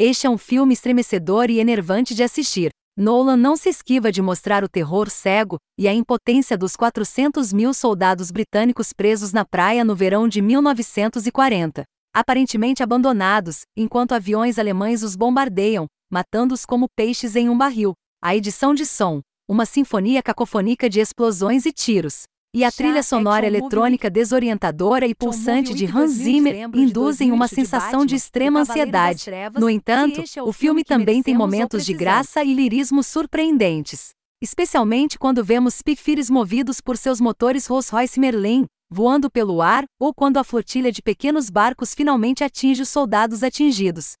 Este é um filme estremecedor e enervante de assistir. Nolan não se esquiva de mostrar o terror cego e a impotência dos 400 mil soldados britânicos presos na praia no verão de 1940, aparentemente abandonados, enquanto aviões alemães os bombardeiam, matando-os como peixes em um barril. A edição de som, uma sinfonia cacofônica de explosões e tiros, e a trilha sonora eletrônica desorientadora e pulsante de Hans Zimmer induzem uma sensação de extrema ansiedade. No entanto, o filme também tem momentos de graça e lirismo surpreendentes. Especialmente quando vemos Spitfires movidos por seus motores Rolls-Royce Merlin, voando pelo ar, ou quando a flotilha de pequenos barcos finalmente atinge os soldados atingidos.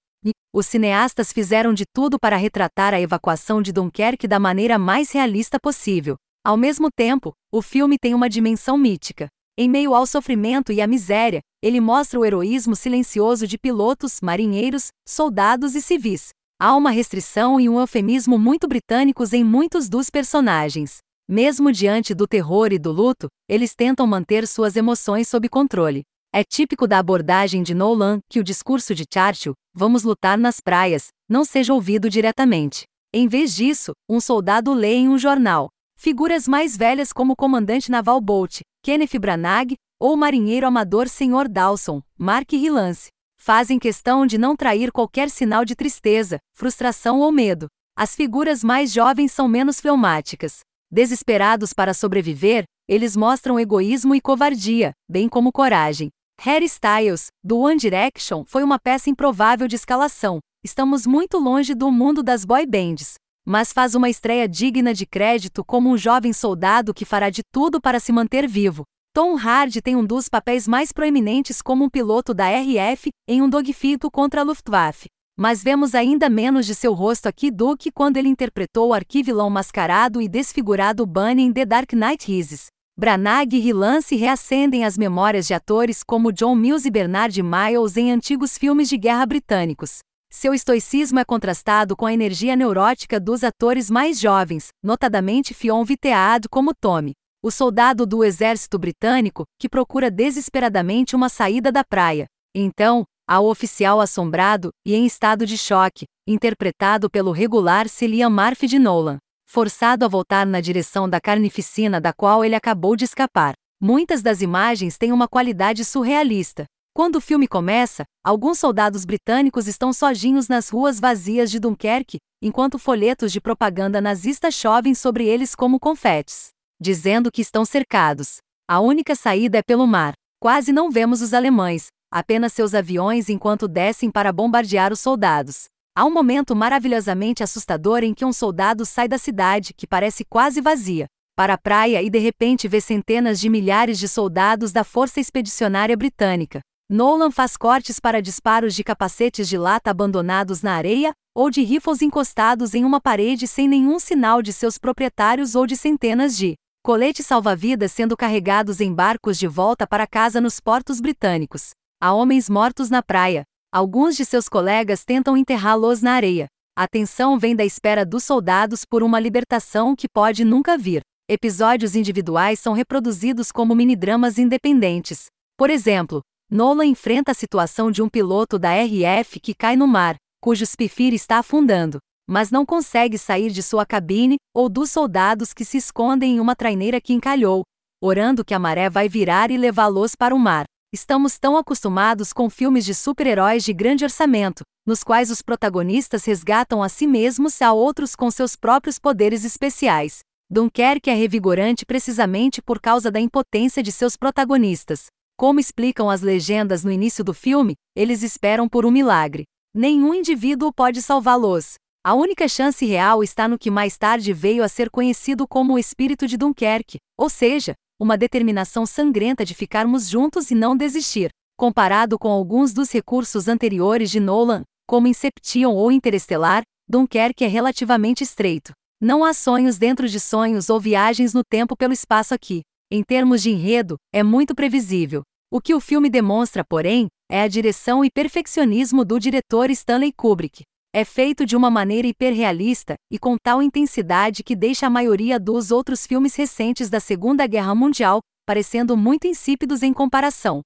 Os cineastas fizeram de tudo para retratar a evacuação de Dunkerque da maneira mais realista possível. Ao mesmo tempo, o filme tem uma dimensão mítica. Em meio ao sofrimento e à miséria, ele mostra o heroísmo silencioso de pilotos, marinheiros, soldados e civis. Há uma restrição e um eufemismo muito britânicos em muitos dos personagens. Mesmo diante do terror e do luto, eles tentam manter suas emoções sob controle. É típico da abordagem de Nolan que o discurso de Churchill, vamos lutar nas praias, não seja ouvido diretamente. Em vez disso, um soldado lê em um jornal: Figuras mais velhas como o comandante naval Bolt, Kenneth Branagh, ou o marinheiro amador Sr. Dawson, Mark Rylance, fazem questão de não trair qualquer sinal de tristeza, frustração ou medo. As figuras mais jovens são menos fleumáticas. Desesperados para sobreviver, eles mostram egoísmo e covardia, bem como coragem. Harry Styles, do One Direction, foi uma peça improvável de escalação. Estamos muito longe do mundo das boy bands mas faz uma estreia digna de crédito como um jovem soldado que fará de tudo para se manter vivo. Tom Hardy tem um dos papéis mais proeminentes como um piloto da RF em um dogfight contra a Luftwaffe. Mas vemos ainda menos de seu rosto aqui do que quando ele interpretou o arquivilão mascarado e desfigurado Bunny em The Dark Knight Rises. Branagh e Rylance reacendem as memórias de atores como John Mills e Bernard Miles em antigos filmes de guerra britânicos. Seu estoicismo é contrastado com a energia neurótica dos atores mais jovens, notadamente Fionn Vitead como Tommy, o soldado do exército britânico que procura desesperadamente uma saída da praia. Então, há o oficial assombrado e em estado de choque, interpretado pelo regular Cillian Murphy de Nolan, forçado a voltar na direção da carnificina da qual ele acabou de escapar. Muitas das imagens têm uma qualidade surrealista, quando o filme começa, alguns soldados britânicos estão sozinhos nas ruas vazias de Dunkerque, enquanto folhetos de propaganda nazista chovem sobre eles como confetes, dizendo que estão cercados. A única saída é pelo mar. Quase não vemos os alemães, apenas seus aviões enquanto descem para bombardear os soldados. Há um momento maravilhosamente assustador em que um soldado sai da cidade, que parece quase vazia, para a praia e de repente vê centenas de milhares de soldados da Força Expedicionária Britânica, Nolan faz cortes para disparos de capacetes de lata abandonados na areia, ou de rifles encostados em uma parede sem nenhum sinal de seus proprietários ou de centenas de coletes salva-vidas sendo carregados em barcos de volta para casa nos portos britânicos. Há homens mortos na praia. Alguns de seus colegas tentam enterrá-los na areia. A tensão vem da espera dos soldados por uma libertação que pode nunca vir. Episódios individuais são reproduzidos como mini-dramas independentes. Por exemplo, Nolan enfrenta a situação de um piloto da RF que cai no mar, cujo Spitfire está afundando, mas não consegue sair de sua cabine, ou dos soldados que se escondem em uma traineira que encalhou, orando que a maré vai virar e levá-los para o mar. Estamos tão acostumados com filmes de super-heróis de grande orçamento, nos quais os protagonistas resgatam a si mesmos e a outros com seus próprios poderes especiais. Dunkerque é revigorante precisamente por causa da impotência de seus protagonistas. Como explicam as legendas no início do filme, eles esperam por um milagre. Nenhum indivíduo pode salvá-los. A única chance real está no que mais tarde veio a ser conhecido como o espírito de Dunkerque, ou seja, uma determinação sangrenta de ficarmos juntos e não desistir. Comparado com alguns dos recursos anteriores de Nolan, como Inception ou Interestelar, Dunkerque é relativamente estreito. Não há sonhos dentro de sonhos ou viagens no tempo pelo espaço aqui. Em termos de enredo, é muito previsível. O que o filme demonstra, porém, é a direção e perfeccionismo do diretor Stanley Kubrick. É feito de uma maneira hiperrealista e com tal intensidade que deixa a maioria dos outros filmes recentes da Segunda Guerra Mundial parecendo muito insípidos em comparação.